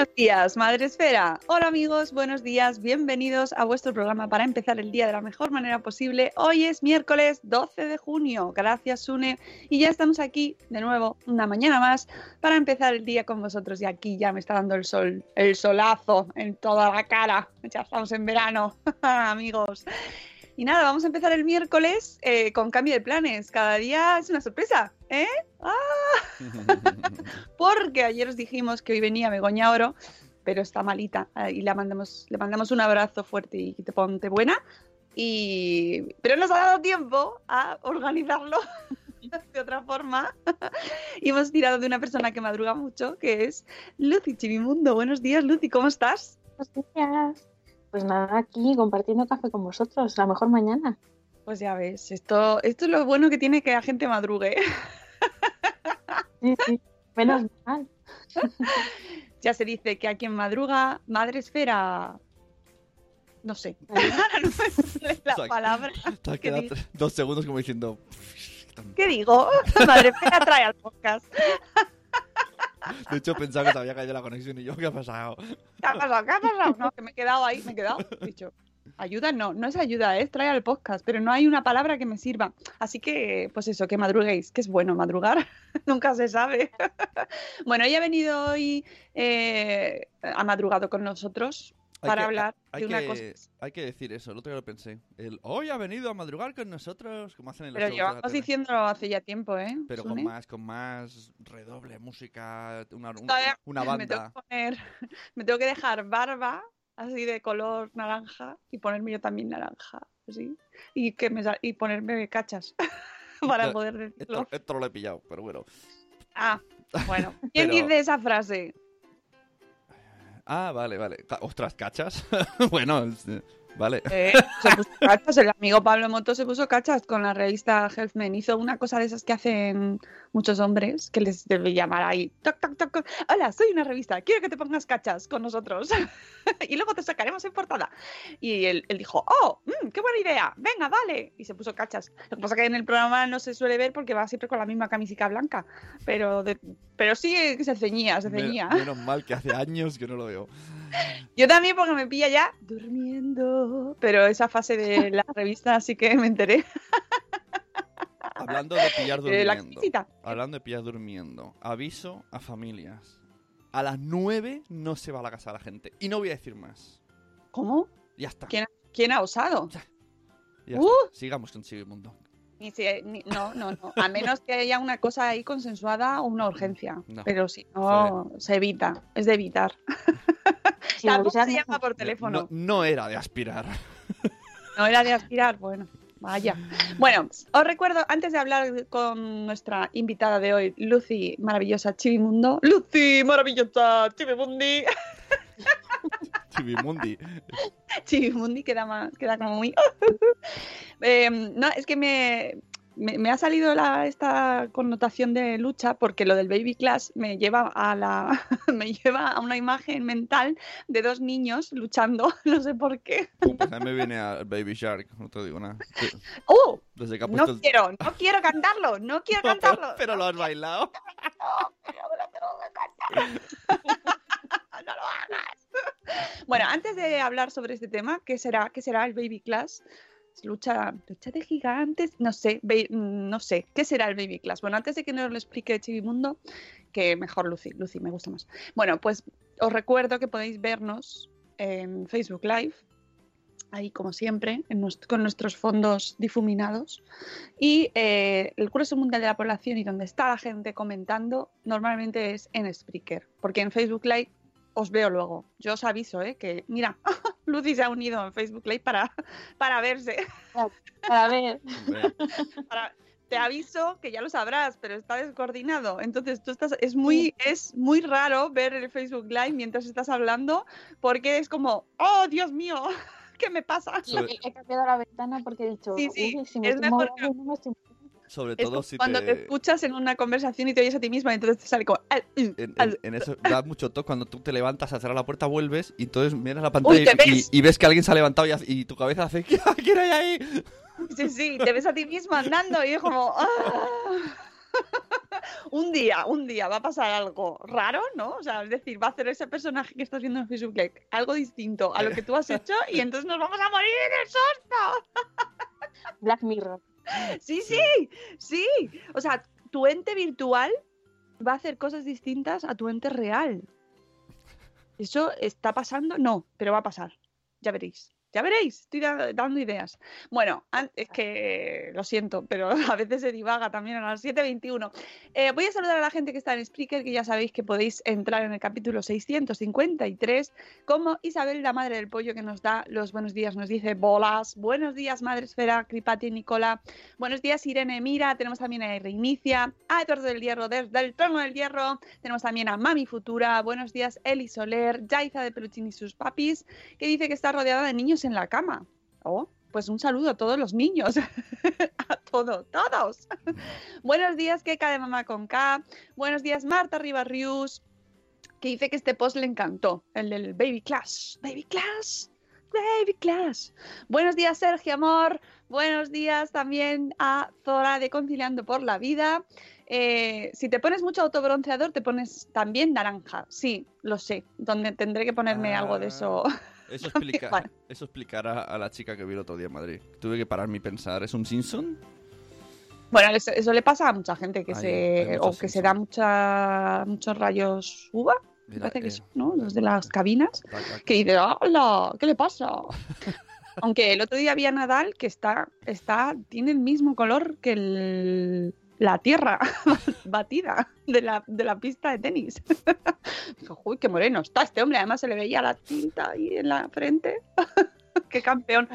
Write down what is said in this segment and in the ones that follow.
Buenos días, Madre Esfera. Hola amigos, buenos días, bienvenidos a vuestro programa para empezar el día de la mejor manera posible. Hoy es miércoles 12 de junio, gracias Sune, y ya estamos aquí de nuevo una mañana más para empezar el día con vosotros. Y aquí ya me está dando el sol, el solazo en toda la cara. Ya estamos en verano, amigos. Y nada, vamos a empezar el miércoles eh, con cambio de planes. Cada día es una sorpresa, ¿eh? ¡Ah! Porque ayer os dijimos que hoy venía Begoña Oro, pero está malita eh, y la mandamos, le mandamos un abrazo fuerte y que te ponte buena. Y... Pero nos ha dado tiempo a organizarlo de otra forma. y hemos tirado de una persona que madruga mucho, que es Lucy Chivimundo. Buenos días, Lucy, ¿cómo estás? Buenos días. Pues nada, aquí compartiendo café con vosotros, la mejor mañana. Pues ya ves, esto, esto es lo bueno que tiene que la gente madrugue. Sí, sí, menos mal. ya se dice que a quien madruga, madre esfera. No sé. Ahora no me sale la palabra. Te has ¿Qué quedado digo? dos segundos como diciendo. ¿Qué digo? Madre esfera trae al podcast. De hecho, pensaba que te había caído la conexión y yo, ¿qué ha pasado? ¿Qué ha pasado? ¿Qué ha pasado? No, que me he quedado ahí, me he quedado. Dicho, ayuda no, no es ayuda, es traer al podcast, pero no hay una palabra que me sirva. Así que, pues eso, que madruguéis, que es bueno madrugar, nunca se sabe. bueno, ella ha venido hoy, eh, ha madrugado con nosotros para que- hablar hay de una que- cosa. Hay que decir eso, el otro día lo pensé. El hoy ha venido a madrugar con nosotros, como hacen en los Pero llevamos diciéndolo hace ya tiempo, ¿eh? Pero con más, con más redoble, música, una, una, una Me tengo, banda. que poner, me tengo que dejar barba así de color naranja y ponerme yo también naranja, así. Y, que me, y ponerme cachas para poder decirlo. Esto, esto lo he pillado, pero bueno. Ah, bueno. ¿Quién Pero- dice esa frase? Ah, vale, vale. Ostras, ¿cachas? bueno, eh, vale. Eh, se puso cachas, el amigo Pablo Moto se puso cachas con la revista Healthman. Hizo una cosa de esas que hacen muchos hombres, que les debe llamar ahí. Toc, toc, toc. Hola, soy una revista, quiero que te pongas cachas con nosotros. y luego te sacaremos en portada. Y él, él dijo, oh, mm, qué buena idea, venga, vale. Y se puso cachas. Lo que pasa que en el programa no se suele ver porque va siempre con la misma camisica blanca. Pero, de- pero sí que se ceñía, se ceñía. menos mal que hace años que no lo veo. Yo también porque me pilla ya durmiendo. Pero esa fase de la revista sí que me enteré. Hablando de pillar durmiendo. camisita. Hablando de pillar durmiendo. Aviso a familias. A las 9 no se va a la casa de la gente. Y no voy a decir más. ¿Cómo? Ya está. ¿Quién, quién ha osado? Ya Uh. está. Sigamos con Sigue Mundo. Ni si- ni- no, no, no. A menos que haya una cosa ahí consensuada o una urgencia. No. Pero si no, se evita. Es de evitar. Tampoco se no. llama por teléfono. No, no era de aspirar. No era de aspirar, bueno, vaya. Bueno, os recuerdo, antes de hablar con nuestra invitada de hoy, Lucy, maravillosa Chivimundo. Lucy, maravillosa Chivimundi. Chivimundi. Chivimundi queda, más, queda como muy... Eh, no, es que me, me, me ha salido la, esta connotación de lucha porque lo del baby class me lleva a la me lleva a una imagen mental de dos niños luchando, no sé por qué. Pues a mí me viene al Baby Shark, no te digo nada. ¡Oh! Desde que ha No el- quiero, no quiero cantarlo, no quiero No, pero, cantarlo. pero lo has bailado. no lo hagas. Bueno, antes de hablar sobre este tema, ¿qué será, qué será el Baby Class? Lucha, lucha de gigantes, no sé, no sé, ¿qué será el Baby Class? Bueno, antes de que nos lo explique Chivimundo, que mejor Lucy, Lucy me gusta más. Bueno, pues os recuerdo que podéis vernos en Facebook Live, ahí como siempre, con nuestros fondos difuminados. Y eh, el curso mundial de la población y donde está la gente comentando, normalmente es en Spreaker, porque en Facebook Live os veo luego. Yo os aviso, ¿eh? Que, mira, Lucy se ha unido en Facebook Live para, para verse. Para ver. Para- te aviso que ya lo sabrás, pero está descoordinado. Entonces tú estás, es muy, es muy raro ver el Facebook Live mientras estás hablando, porque es como, oh Dios mío, ¿Qué me pasa? Y Sobre- he, cambiado la ventana porque he dicho, Sí, sí, "Uy, si me es estoy mejor moviendo, no me estoy Sobre Es todo si cuando te... te... escuchas en una conversación y te oyes a ti misma y entonces te sale como... "Al, mm, En, al". en- en eso da mucho toque cuando tú te levantas a cerrar la puerta, vuelves y entonces miras la pantalla Uy, ¿te y, ves? y- y ves que alguien se ha levantado y, tu cabeza hace ¿Quién hay ahí? Sí, sí, te ves a ti misma andando y es como... "Ah". un día, un día va a pasar algo raro, ¿no? O sea, es decir, va a hacer ese personaje que estás viendo en Facebook Live algo distinto a lo que tú has hecho y entonces nos vamos a morir en el susto. Black Mirror. Sí, sí, sí. O sea, tu ente virtual va a hacer cosas distintas a tu ente real. ¿Eso está pasando? No, pero va a pasar. Ya veréis. Ya veréis, estoy da- dando ideas. Bueno, es que lo siento, pero a veces se divaga también a las 7.21. Eh, voy a saludar a la gente que está en Spreaker, que ya sabéis que podéis entrar en el capítulo 653, como Isabel, la madre del pollo, que nos da los buenos días, nos dice bolas. Buenos días, Madre Esfera, Cripati y Nicola. Buenos días, Irene Mira. Tenemos también a Reinicia, a Eduardo del Hierro desde el Trono del Hierro. Tenemos también a Mami Futura. Buenos días, Eli Soler, Yaiza de Peluchín y sus papis, que dice que está rodeada de niños en la cama. Oh, pues un saludo a todos los niños. a todos, todos. Buenos días, Keka de Mamá con K. Buenos días, Marta Ribarrius, que dice que este post le encantó, el del Baby Clash. Baby Clash. Baby Clash. Buenos días, Sergio Amor. Buenos días también a Zora de Conciliando por la Vida. Eh, si te pones mucho autobronceador, te pones también naranja. Sí, lo sé. Donde tendré que ponerme algo de eso. Eso, explica, eso explicará a la chica que vi el otro día en Madrid. Tuve que pararme y pensar, ¿es un Simpson? Bueno, eso, eso le pasa a mucha gente que se o que se da mucha, muchos rayos uva, Mira, parece que eh, son, ¿no? Los de las cabinas. ta- ta- que dice, ¡hola! ¿Qué le pasa? Aunque el otro día había Nadal que está, está, tiene el mismo color que el- la tierra batida de la, de la pista de tenis. Dijo, uy, qué moreno está este hombre. Además se le veía la tinta ahí en la frente. qué campeón.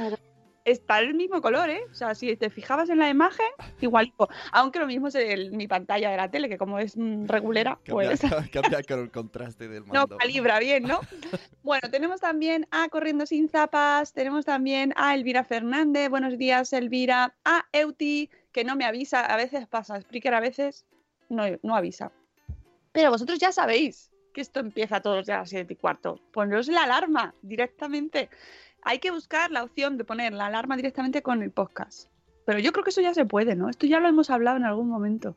Está el mismo color, ¿eh? O sea, si te fijabas en la imagen, igualito. Aunque lo mismo es el- mi pantalla de la tele, que como es mm, regulera, Cambia, pues cambia con el contraste del no mando. calibra bien, ¿no? Bueno, tenemos también a Corriendo Sin Zapas, tenemos también a Elvira Fernández, buenos días Elvira, a Euti, que no me avisa, a veces pasa, Spreaker a veces no, no avisa. Pero vosotros ya sabéis que esto empieza todos días a las 7 y cuarto. Poneros la alarma directamente. Hay que buscar la opción de poner la alarma directamente con el podcast. Pero yo creo que eso ya se puede, ¿no? Esto ya lo hemos hablado en algún momento.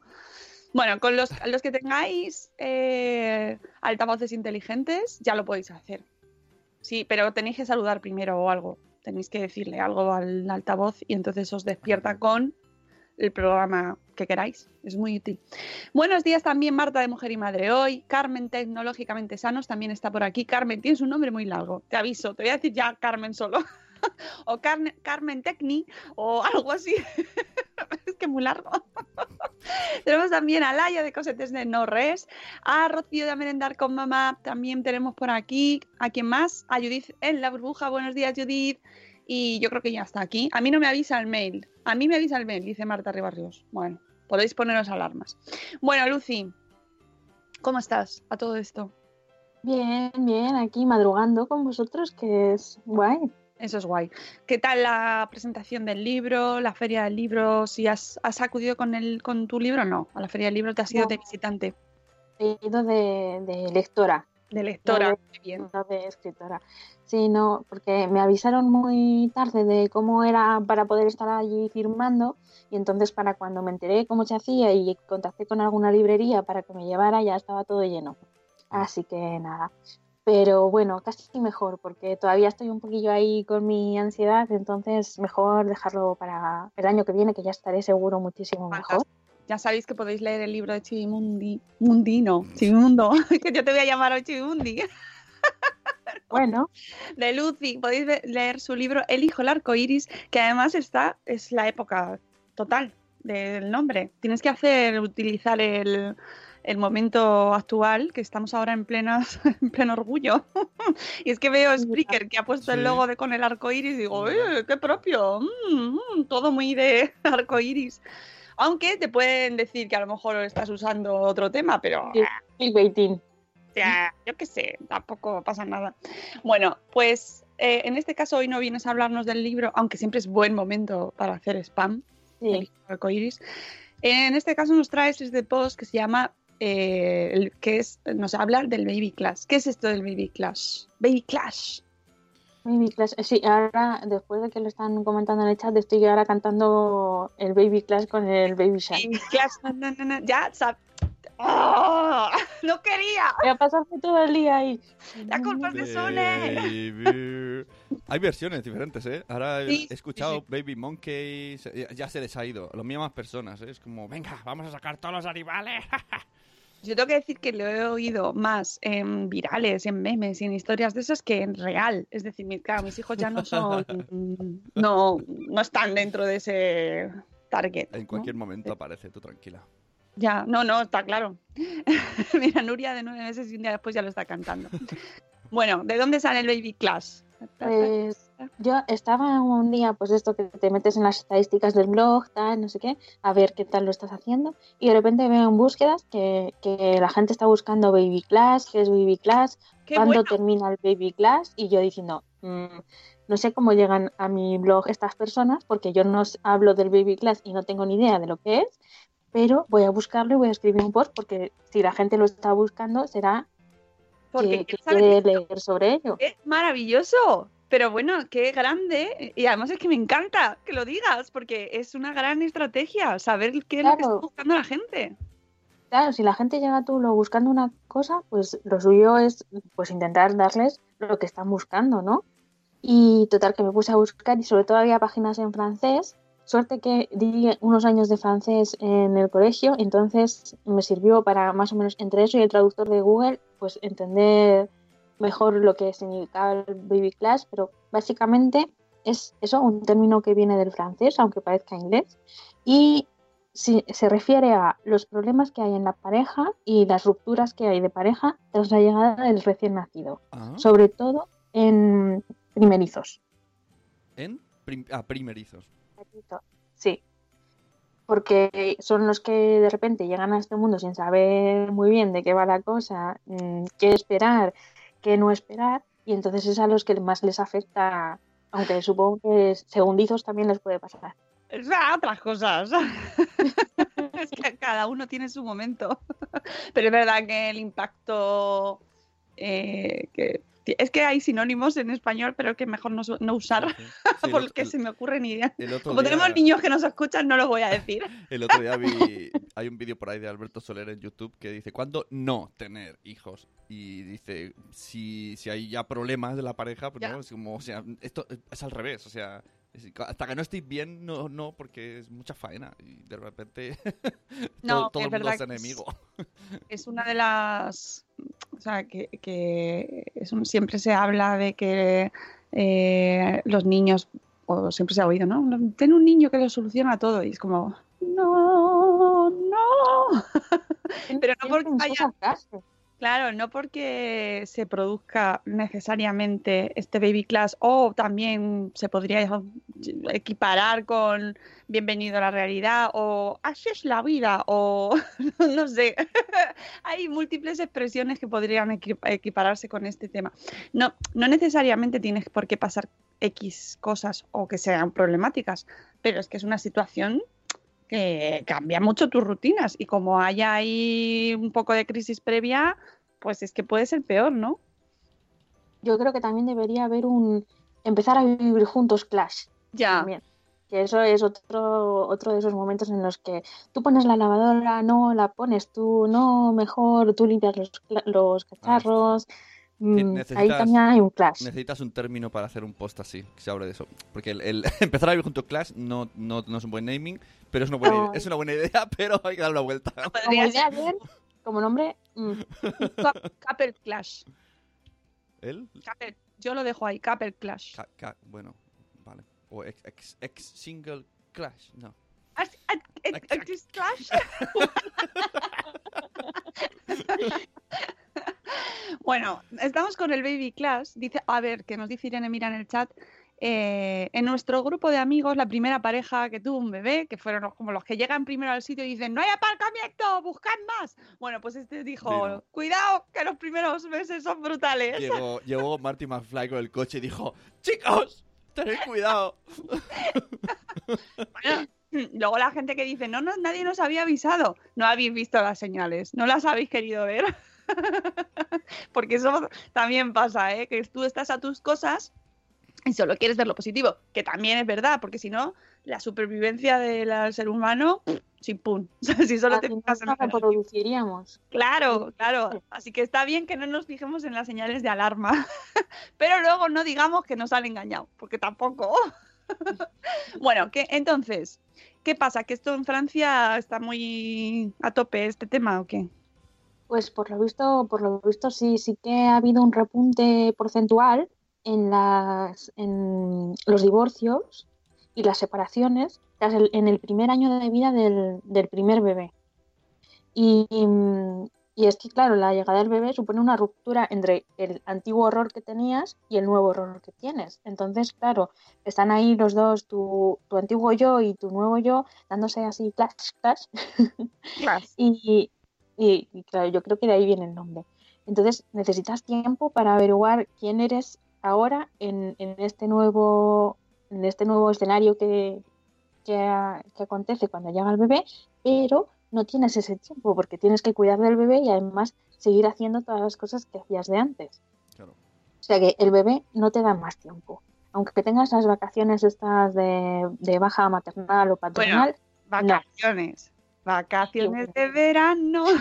Bueno, con los, los que tengáis eh, altavoces inteligentes, ya lo podéis hacer. Sí, pero tenéis que saludar primero o algo. Tenéis que decirle algo al altavoz y entonces os despierta con el programa que queráis. Es muy útil. Buenos días también, Marta de Mujer y Madre Hoy. Carmen Tecnológicamente Sanos también está por aquí. Carmen, tienes un nombre muy largo. Te aviso, te voy a decir ya Carmen solo. o Carmen Tecni o algo así. es que muy largo. tenemos también a Laia de Cosetes de No Res, a Rocío de Merendar con Mamá, también tenemos por aquí, ¿a quién más? A Judith en la burbuja, buenos días Judith, y yo creo que ya está aquí. A mí no me avisa el mail, a mí me avisa el dice Marta Ribarrios. Bueno, podéis poneros alarmas. Bueno, Lucy, ¿cómo estás a todo esto? Bien, bien, aquí madrugando con vosotros, que es guay. Eso es guay. ¿Qué tal la presentación del libro, la feria del libro? Si has, has acudido con, el, con tu libro, no. A la feria del libro te has ido No. de visitante, He ido de, de lectora, de lectora. No, Qué bien. no de escritora. Sí, no, porque me avisaron muy tarde de cómo era para poder estar allí firmando y entonces para cuando me enteré cómo se hacía y contacté con alguna librería para que me llevara ya estaba todo lleno. Así que nada. Pero bueno, casi mejor porque todavía estoy un poquillo ahí con mi ansiedad, entonces mejor dejarlo para el año que viene que ya estaré seguro muchísimo mejor. Ya sabéis que podéis leer el libro de Chivimundi. Mundi, no, Chivimundo. que yo te voy a llamar hoy Chivimundi. Bueno, De Lucy. Podéis leer su libro El hijo el arco iris, que además está, es la época total del nombre. Tienes que hacer, utilizar el, el momento actual, que estamos ahora en, plenas, en pleno orgullo. y es que veo Spreaker que ha puesto el logo de con el arco iris y digo, ¡eh, qué propio! Mm, mm, todo muy de arco iris. Aunque te pueden decir que a lo mejor estás usando otro tema, pero Sí. clickbaiting. o sea, yo qué sé, tampoco pasa nada. Bueno, pues eh, en este caso hoy no vienes a hablarnos del libro, aunque siempre es buen momento para hacer spam, el Sí. libro arcoíris. En este caso nos traes este post que se llama, eh, que es, nos habla del Baby Clash. ¿Qué es esto del Baby Clash? Baby Clash. Baby Clash. eh, Sí, ahora, después de que lo están comentando en el chat, estoy ahora cantando el Baby Clash con el Baby Shark. Baby Clash, na, na, na, na, ya, sab- ¡Ah! ¡No quería! Voy a pasarme todo el día ahí. ¡La culpa es de! Baby. Hay versiones diferentes, ¿eh? Ahora he- Sí, escuchado sí, Baby Monkeys. ya- Ya se les ha ido. Los mismas personas, ¿eh? Es como, venga, vamos a sacar todos los animales. Yo tengo que decir que lo he oído más en virales, en memes y en historias de esas que en real. Es decir, mi- claro, mis hijos ya no son. no, no están dentro de ese target. En ¿no? cualquier momento aparece, tú tranquila. Ya, no, no, está claro. Mira, Nuria de nueve meses y un día después ya lo está cantando. Bueno, ¿de dónde sale el Baby Class? Pues yo estaba un día, pues esto que te metes en las estadísticas del blog, tal, no sé qué, a ver qué tal lo estás haciendo. Y de repente veo en búsquedas que, que la gente está buscando Baby Class, qué es Baby Class, ¡Qué cuándo bueno! termina el Baby Class. Y yo diciendo, "Mm, no sé cómo llegan a mi blog estas personas, porque yo no hablo del Baby Class y no tengo ni idea de lo que es. Pero voy a buscarlo y voy a escribir un post, porque si la gente lo está buscando, será Porque que, leer sobre ello. es maravilloso. Pero bueno, qué grande. Y además es que me encanta que lo digas, porque es una gran estrategia saber qué es lo que está buscando la gente. Claro, si la gente llega a tu blog buscando una cosa, pues lo suyo es pues intentar darles lo que están buscando, ¿no? Y total que me puse a buscar y sobre todo había páginas en francés. Suerte que di unos años de francés en el colegio, entonces me sirvió para más o menos entre eso y el traductor de Google, pues entender mejor lo que significaba el baby class, pero básicamente es eso, un término que viene del francés, aunque parezca inglés, y si- se refiere a los problemas que hay en la pareja y las rupturas que hay de pareja tras la llegada del recién nacido, Ah, sobre todo en primerizos. En prim- ah, primerizos. Sí, porque son los que de repente llegan a este mundo sin saber muy bien de qué va la cosa, mm, qué esperar, qué no esperar, y entonces es a los que más les afecta, aunque supongo que segundizos también les puede pasar. O sea, otras cosas. es que cada uno tiene su momento. Pero es verdad que el impacto. eh, que, es que hay sinónimos en español, pero que mejor no, usar, Sí, sí. Porque otro- se me ocurre ni idea. el otro Como día- tenemos niños que nos escuchan, no los voy a decir. El otro día vi, hay un vídeo por ahí de Alberto Soler en YouTube que dice, ¿cuándo no tener hijos? Y dice, si, si hay ya problemas de la pareja, pues Ya. no, es como, o sea, esto es al revés, o sea, hasta que no estéis bien, no, no, porque es mucha faena y de repente No, todo, todo es el mundo es- enemigo. es una de las. O sea, que, que es un- siempre se habla de que eh, los niños, o siempre se ha oído, ¿no? Ten un niño que lo soluciona todo. Y es como, no, no. Pero no porque haya-. Claro, no porque se produzca necesariamente este baby class o también se podría equiparar con bienvenido a la realidad o así es la vida o no sé. Hay múltiples expresiones que podrían equi- equipararse con este tema. No, no necesariamente tienes por qué pasar X cosas o que sean problemáticas, pero es que es una situación que cambia mucho tus rutinas y como haya ahí un poco de crisis previa, pues es que puede ser peor, ¿no? Yo creo que también debería haber un empezar a vivir juntos clash. Ya, también. Que eso es otro, otro de esos momentos en los que tú pones la lavadora, no la pones tú, no, mejor tú limpias los, cla- los cacharros. Mm, ahí necesitas- también hay un clash. Necesitas un término para hacer un post así, que se hable de eso. Porque el, el empezar a vivir junto a Clash no, no, no es un buen naming, pero es una buena, es una buena idea, pero hay que darle una vuelta. Como podría idea como nombre, mm, Couple Clash. ¿El? Couple- Yo lo dejo ahí, Couple Clash. Ca- ca- bueno, vale. O ex, ex, ex single Clash, no. ¿Has- has- ex- ex- Clash? Bueno, estamos con el Baby Class. Dice, a ver, que nos dice Irene Mira en el chat. eh, en nuestro grupo de amigos, la primera pareja que tuvo un bebé, que fueron los- como los que llegan primero al sitio y dicen, no hay aparcamiento, buscad más. Bueno, pues este dijo, cuidado, que los primeros meses son brutales. Llegó, llegó Marty McFly con el coche y dijo, chicos, tened cuidado. Luego la gente que dice, no, no, nadie nos había avisado. No habéis visto las señales, no las habéis querido ver. Porque eso también pasa, ¿eh? Que tú estás a tus cosas y solo quieres ver lo positivo, que también es verdad, porque si no, la supervivencia del ser humano, sin pum. Si solo te fijas en reproduciríamos. Claro, claro. Así que está bien que no nos fijemos en las señales de alarma, pero luego no digamos que nos han engañado, porque tampoco. bueno, que entonces, ¿qué pasa? ¿Que esto en Francia está muy a tope este tema o qué? Pues por lo visto, por lo visto sí, sí que ha habido un repunte porcentual en las en los divorcios y las separaciones tras el- en el primer año de vida del, del primer bebé. Y, y es que, claro, la llegada del bebé supone una ruptura entre el antiguo horror que tenías y el nuevo horror que tienes. Entonces, claro, están ahí los dos, tu, tu antiguo yo y tu nuevo yo, dándose así clash, clash. Y, y- y, claro, yo creo que de ahí viene el nombre. Entonces necesitas tiempo para averiguar quién eres ahora en, en este nuevo en este nuevo escenario que, que, a- que acontece cuando llega el bebé, pero no tienes ese tiempo porque tienes que cuidar del bebé y además seguir haciendo todas las cosas que hacías de antes. Claro. O sea que el bebé no te da más tiempo. Aunque tengas las vacaciones estas de, de baja maternal o paternal, Vacaciones. Vacaciones de verano.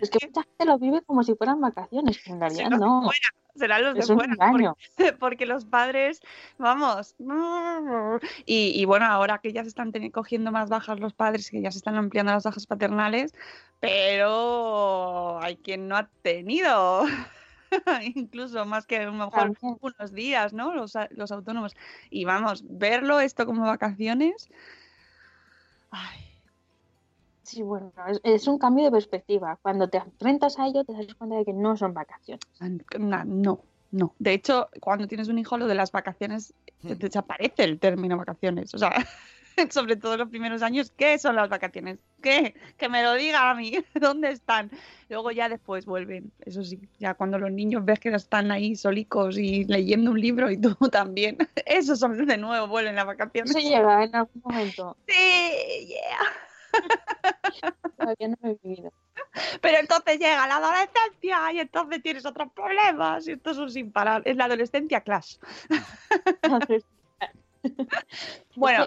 Es que mucha gente lo vive como si fueran vacaciones, pero en realidad Serán los de no. fuera, serán los de Es un fuera. engaño. Porque, porque los padres, vamos. Y, y bueno, ahora que ya se están cogiendo más bajas los padres, que ya se están ampliando las bajas paternales, pero hay quien no ha tenido. Incluso más que a lo mejor También. unos días, ¿no? Los, a- los autónomos. Y vamos, verlo esto como vacaciones. Ay, Sí, bueno, es, es un cambio de perspectiva. Cuando te enfrentas a ello, te das cuenta de que no son vacaciones. na- no, no. De hecho, cuando tienes un hijo, lo de las vacaciones te Hmm. desaparece el término vacaciones. O sea, sobre todo los primeros años, ¿qué son las vacaciones? ¿Qué? Que me lo digan a mí, ¿dónde están? Luego ya después vuelven, eso sí, ya cuando los niños ves que están ahí solicos y leyendo un libro y tú también, esos son de nuevo, vuelven las vacaciones. Eso llega en algún momento. Sí, yeah. Todavía no lo he vivido. Pero entonces llega la adolescencia y entonces tienes otros problemas y estos son sin parar. Es la adolescencia clash. Bueno,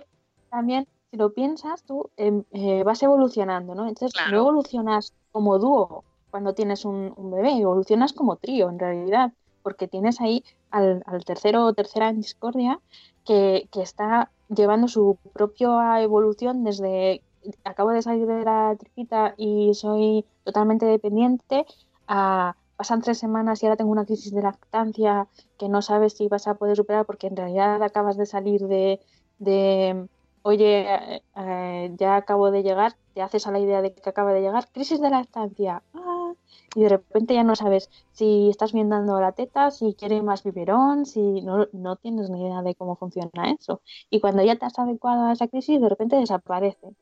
también, si lo piensas, tú em, eh, vas evolucionando, ¿no? Entonces, Claro. no evolucionas como dúo cuando tienes un, un bebé, evolucionas como trío, en realidad, porque tienes ahí al, al tercero o tercera en discordia que, que está llevando su propia evolución desde acabo de salir de la tripita y soy totalmente dependiente a pasan tres semanas y ahora tengo una crisis de lactancia que no sabes si vas a poder superar porque en realidad acabas de salir de, de oye, eh, ya acabo de llegar, te haces a la idea de que acaba de llegar, crisis de lactancia, ah, y de repente ya no sabes si estás bien dando la teta, si quiere más biberón, si no, no tienes ni idea de cómo funciona eso. Y cuando ya te has adecuado a esa crisis, de repente desaparece.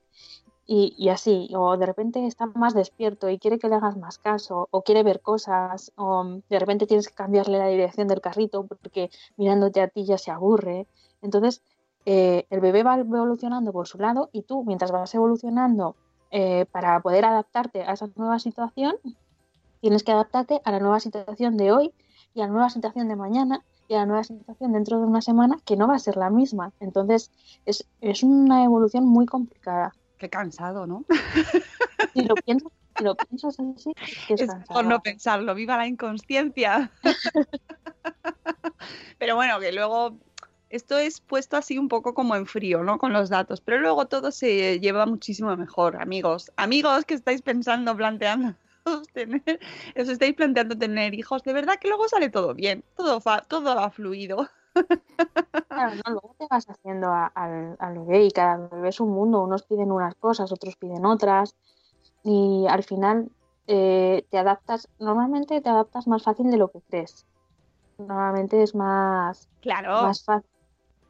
Y, y así, o de repente está más despierto y quiere que le hagas más caso, o quiere ver cosas, o de repente tienes que cambiarle la dirección del carrito porque mirándote a ti ya se aburre. Entonces, eh, el bebé va evolucionando por su lado y tú, mientras vas evolucionando eh, para poder adaptarte a esa nueva situación, tienes que adaptarte a la nueva situación de hoy y a la nueva situación de mañana y a la nueva situación dentro de una semana que no va a ser la misma. Entonces, es, es una evolución muy complicada. qué cansado, ¿no? Si lo piensas, si lo piensas así, es cansado. por no pensarlo, viva la inconsciencia. Pero bueno, que luego esto es puesto así un poco como en frío, ¿no? Con los datos, pero luego todo se lleva muchísimo mejor, amigos. Amigos que estáis pensando, planteando tener, os estáis planteando tener hijos, de verdad que luego sale todo bien, todo, fa- todo va fluido. Claro, no, luego te vas haciendo a- al bebé y cada bebé es un mundo. Unos piden unas cosas, otros piden otras. Y al final eh, te adaptas, normalmente te adaptas más fácil de lo que crees. normalmente es más, Claro. más fácil,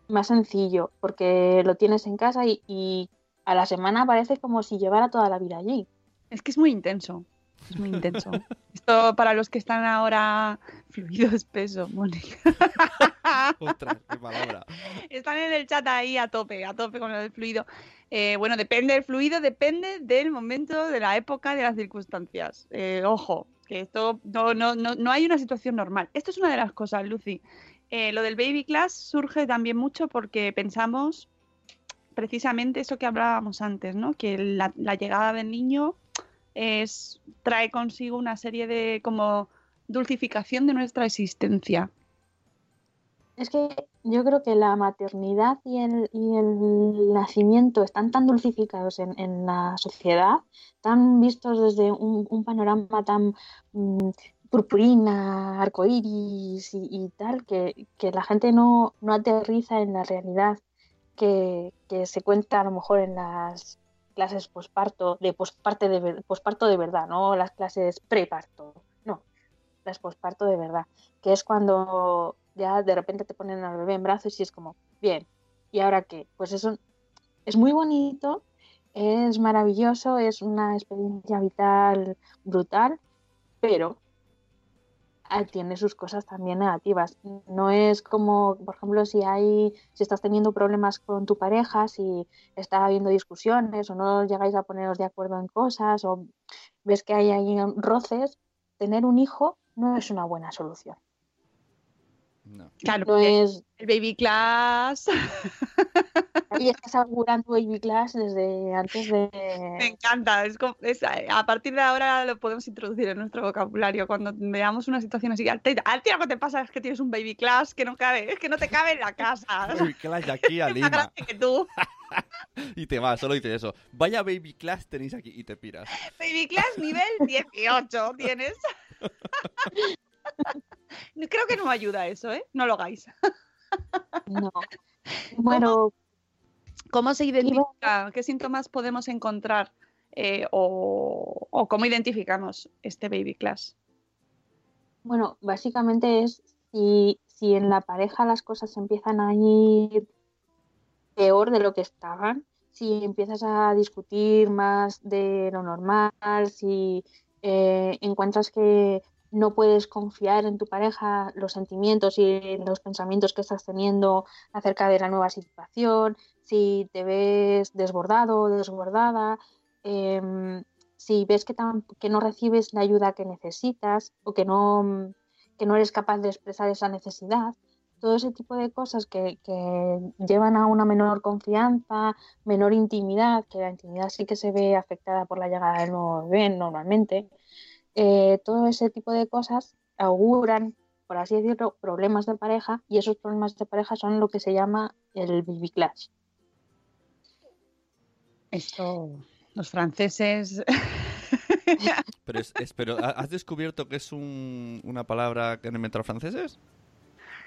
más sencillo, porque lo tienes en casa y, y a la semana parece como si llevara toda la vida allí. Es que es muy intenso. Es muy intenso. Esto para los que están ahora fluido espeso, Mónica. Ostras, qué palabra. Están en el chat ahí a tope, a tope con el fluido. Eh, bueno, depende del fluido, depende del momento, de la época, de las circunstancias. Eh, ojo, que esto no, no, no, no hay una situación normal. Esto es una de las cosas, Lucy. Eh, lo del baby class surge también mucho porque pensamos precisamente eso que hablábamos antes, ¿no? Que la, llegada del niño trae consigo una serie de como dulcificación de nuestra existencia. Es que yo creo que la maternidad y el, nacimiento están tan dulcificados en, la sociedad, tan vistos desde un, un panorama tan mm, purpurina, arcoíris y, y tal, que, que la gente no, no aterriza en la realidad que, que se cuenta a lo mejor en las clases posparto, de posparte de posparto de verdad, no las clases preparto, no, las posparto de verdad, que es cuando ya de repente te ponen al bebé en brazos y es como, bien, ¿y ahora qué? Pues eso es muy bonito, es maravilloso, es una experiencia vital brutal, pero tiene sus cosas también negativas. No es como, por ejemplo, si hay, si estás teniendo problemas con tu pareja, si está habiendo discusiones o no llegáis a poneros de acuerdo en cosas o ves que hay ahí roces, tener un hijo no es una buena solución. No. Claro, No es, el baby class y estás augurando baby class desde antes Me de... encanta, es, como- es- a partir de ahora lo podemos introducir en nuestro vocabulario cuando veamos una situación así. A ti a ti algo te pasa es que tienes un baby class que no cabe, es que no te cabe en la casa. Baby class de aquí a más Lima. grande que tú. Y te vas, solo dices eso. Vaya baby class tenéis aquí y te piras. Baby class nivel 18 tienes. Creo que no ayuda eso, ¿eh? No lo hagáis. No. Bueno, ¿Cómo se identifica? ¿Qué síntomas podemos encontrar? eh, o, o cómo identificamos este baby class? Bueno, básicamente es si, si en la pareja las cosas empiezan a ir peor de lo que estaban, si empiezas a discutir más de lo normal, si eh, encuentras que no puedes confiar en tu pareja los sentimientos y los pensamientos que estás teniendo acerca de la nueva situación, si te ves desbordado o desbordada, em, si ves que, no recibes la ayuda que necesitas o que no, que no eres capaz de expresar esa necesidad, todo ese tipo de cosas que, que llevan a una menor confianza, menor intimidad, que la intimidad sí que se ve afectada por la llegada del nuevo bebé normalmente, eh, todo ese tipo de cosas auguran, por así decirlo, problemas de pareja y esos problemas de pareja son lo que se llama el baby clash. Esto, los franceses. Pero, es, es- pero ¿ha- ¿has descubierto que es un- una palabra que han inventado los franceses?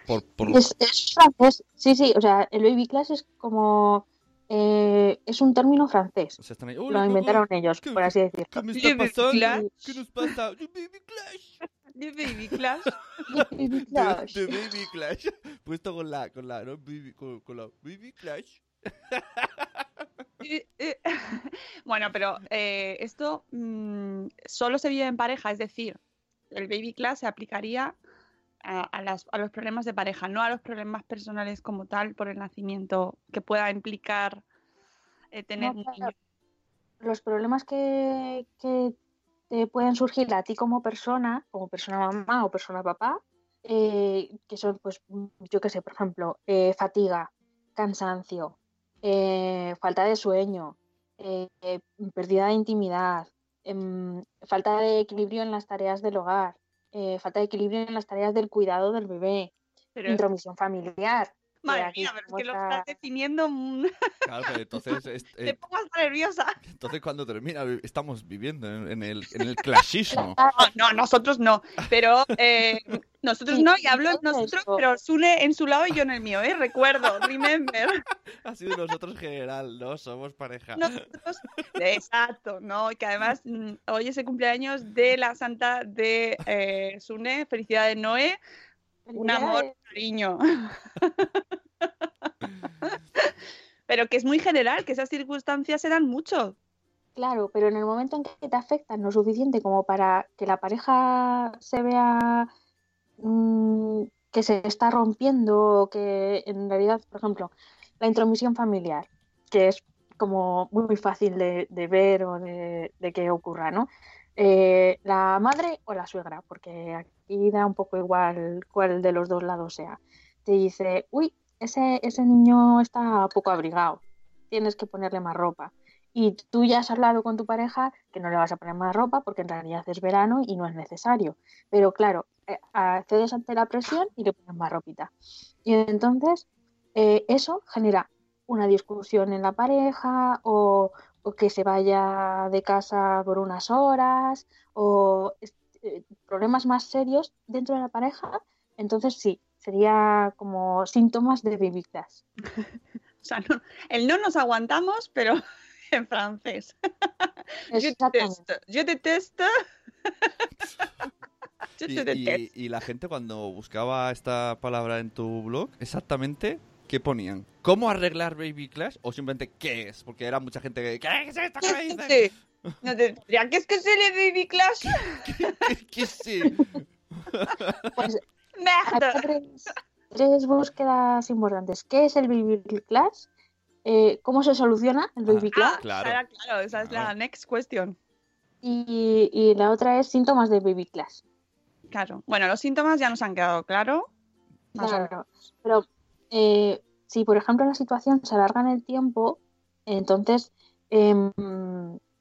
Por, por- Es, es francés, sí, sí, o sea, el baby clash es como... eh, es un término francés, o sea, están ahí, "Hola, lo inventaron ellos, ¿qué- por así decirlo. ¿Qué me está baby pasando? clash. ¿Qué nos pasa? The baby clash. ¿De baby class? Baby The, clash. the baby clash. Puesto con la, con la, ¿no? Baby- con, con la baby clash. Eh, Bueno, pero eh, esto mm, solo se vive en pareja, es decir, el baby class se aplicaría a, a las- a los problemas de pareja, no a los problemas personales como tal por el nacimiento que pueda implicar eh, tener No, un claro. niño. los problemas que, que te pueden surgir a ti como persona, como persona mamá o persona papá, eh, que son, pues, yo qué sé, por ejemplo, eh, fatiga, cansancio, falta de sueño, pérdida de intimidad, em, falta de equilibrio en las tareas del hogar, eh, falta de equilibrio en las tareas del cuidado del bebé, Pero, intromisión familiar. madre aquí mía, pero es que lo estás definiendo. Claro, pero entonces, es- Te eh, pongo hasta nerviosa. entonces cuando termina, estamos viviendo en, en el, en el clasismo. No, no, nosotros no. Pero eh, nosotros Sí, no, y hablo nosotros, pero Sune en su lado y yo en el mío, ¿eh? Recuerdo, remember. Ha sido nosotros general, no somos pareja. Nosotros, exacto, ¿no? Y que además mm, hoy es el cumpleaños de la santa de eh, Sune, felicidades Noé. un amor, cariño. pero que es muy general, que esas circunstancias se dan mucho. Claro, pero en el momento en que te afectan lo suficiente como para que la pareja se vea mm, que se está rompiendo, que en realidad, por ejemplo, la intromisión familiar, que es como muy fácil de, ver o de, que ocurra, ¿no? Eh, la madre o la suegra, porque aquí da un poco igual cuál de los dos lados sea. Te dice, uy, ese, ese niño está poco abrigado, tienes que ponerle más ropa. Y tú ya has hablado con tu pareja que no le vas a poner más ropa porque en realidad es verano y no es necesario. Pero claro, eh, accedes ante la presión y le pones más ropita. Y entonces eh, eso genera una discusión en la pareja o, que se vaya de casa por unas horas o eh, problemas más serios dentro de la pareja. Entonces sí, sería como síntomas de baby o sea, el no nos aguantamos, pero en francés. Yo detesto. Yo detesto. y, la gente cuando buscaba esta palabra en tu blog, exactamente, ¿qué ponían? ¿Cómo arreglar Baby Clash? ¿O simplemente qué es? Porque era mucha gente que... ¿Qué es esto que No te... ¿Qué es que se le Baby Clash? ¿Qué, qué, qué Pues, tres, búsquedas importantes. ¿Qué es el Baby Clash? Eh, ¿Cómo se soluciona el Baby Clash? Ah, claro. claro, esa es la next question. Y, y, la otra es síntomas de Baby Clash. Claro. Bueno, los síntomas ya nos han quedado claro. Claro. Pero eh, si, por ejemplo, la situación se alarga en el tiempo, entonces, em,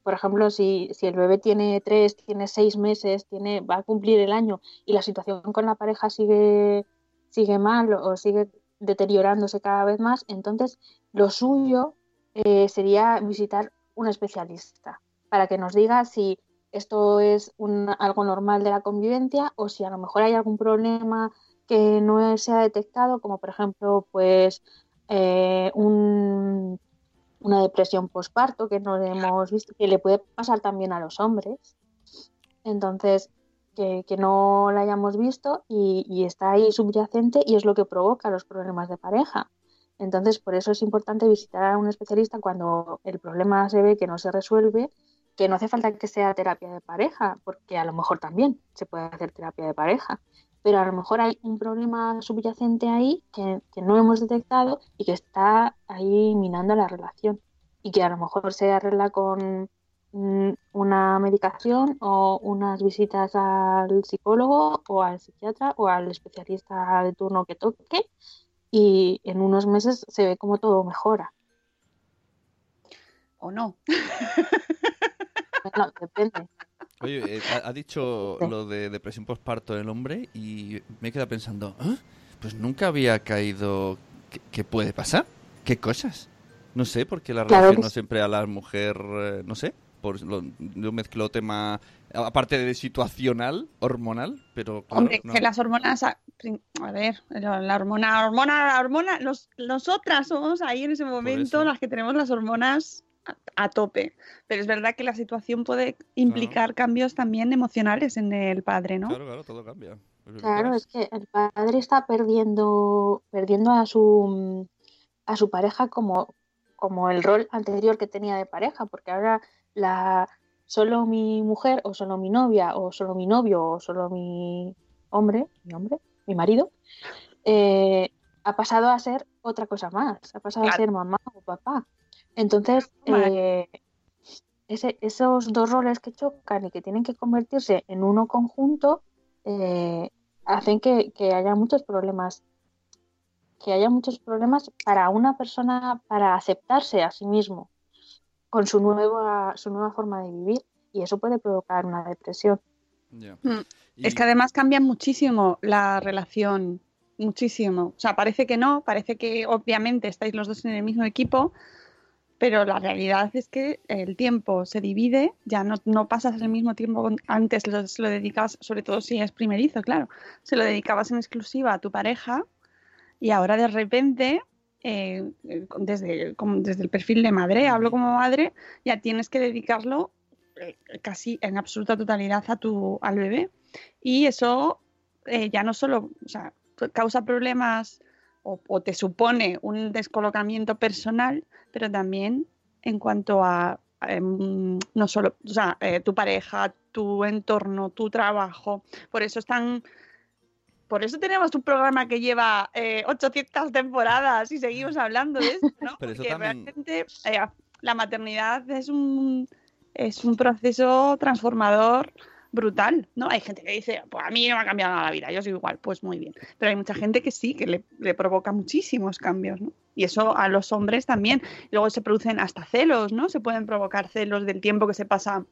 por ejemplo, si, si, el bebé tiene tres, tiene seis meses, tiene, va a cumplir el año y la situación con la pareja sigue, sigue mal o sigue deteriorándose cada vez más, entonces lo suyo eh, sería visitar un especialista para que nos diga si esto es algo normal de la convivencia o si a lo mejor hay algún problema que no se ha detectado, como por ejemplo, pues eh, una depresión postparto que no hemos visto, que le puede pasar también a los hombres. Entonces, que, no la hayamos visto y, y, está ahí subyacente y es lo que provoca los problemas de pareja. Entonces, por eso es importante visitar a un especialista cuando el problema se ve que no se resuelve que no hace falta que sea terapia de pareja, porque a lo mejor también se puede hacer terapia de pareja, pero a lo mejor hay un problema subyacente ahí que, no hemos detectado y que está ahí minando la relación. Y que a lo mejor se arregla con mm, una medicación o unas visitas al psicólogo o al psiquiatra o al especialista de turno que toque y en unos meses se ve como todo mejora. ¿O no? No, depende. Oye, eh, ha, dicho lo de depresión postparto en el hombre y me he quedado pensando, ¿ah? pues nunca había caído. ¿Qué, puede pasar? ¿Qué cosas? No sé, porque la relación no siempre a la mujer, eh, no sé, por lo, yo mezclo tema, aparte de situacional, hormonal, pero... Hombre, que las hormonas, a, ver, la hormona, hormona, la hormona, nosotras somos ahí en ese momento las que tenemos las hormonas a tope. Pero es verdad que la situación puede implicar cambios también emocionales en el padre, ¿no? Claro, claro, todo cambia. claro, es que el padre está perdiendo, perdiendo a su a su pareja como, como el rol anterior que tenía de pareja, porque ahora la solo mi mujer o solo mi novia o solo mi novio o solo mi hombre, mi hombre, mi marido, eh, ha pasado a ser otra cosa más, ha pasado a ser mamá o papá. Entonces, eh, esos dos roles que chocan y que tienen que convertirse en uno conjunto eh, hacen que, haya muchos problemas que haya muchos problemas para una persona para aceptarse a sí mismo con su nueva su nueva forma de vivir y eso puede provocar una depresión mm. es que además cambia muchísimo la relación muchísimo o sea parece que no parece que obviamente estáis los dos en el mismo equipo pero la realidad es que el tiempo se divide, ya no, no pasas el mismo tiempo, antes lo, se lo dedicabas, sobre todo si es primerizo, claro, se lo dedicabas en exclusiva a tu pareja y ahora de repente, eh, desde, desde el perfil de madre, hablo como madre, ya tienes que dedicarlo eh, casi en absoluta totalidad a tu, al bebé. Y eso eh, ya no solo, o sea, causa problemas o, te supone un descolocamiento personal, pero también en cuanto a em, no solo, o sea, eh, tu pareja, tu entorno, tu trabajo. Por eso están por eso tenemos un programa que lleva 800 eh, temporadas y seguimos hablando de esto, ¿no? Porque realmente eh, la maternidad es un, es un proceso transformador brutal, ¿no? Hay gente que dice, pues a mí no me ha cambiado nada la vida, yo soy igual, pues muy bien. Pero hay mucha gente que sí, que le, provoca muchísimos cambios, ¿no? Y eso a los hombres también. Luego se producen hasta celos, ¿no? Se pueden provocar celos del tiempo que se pasa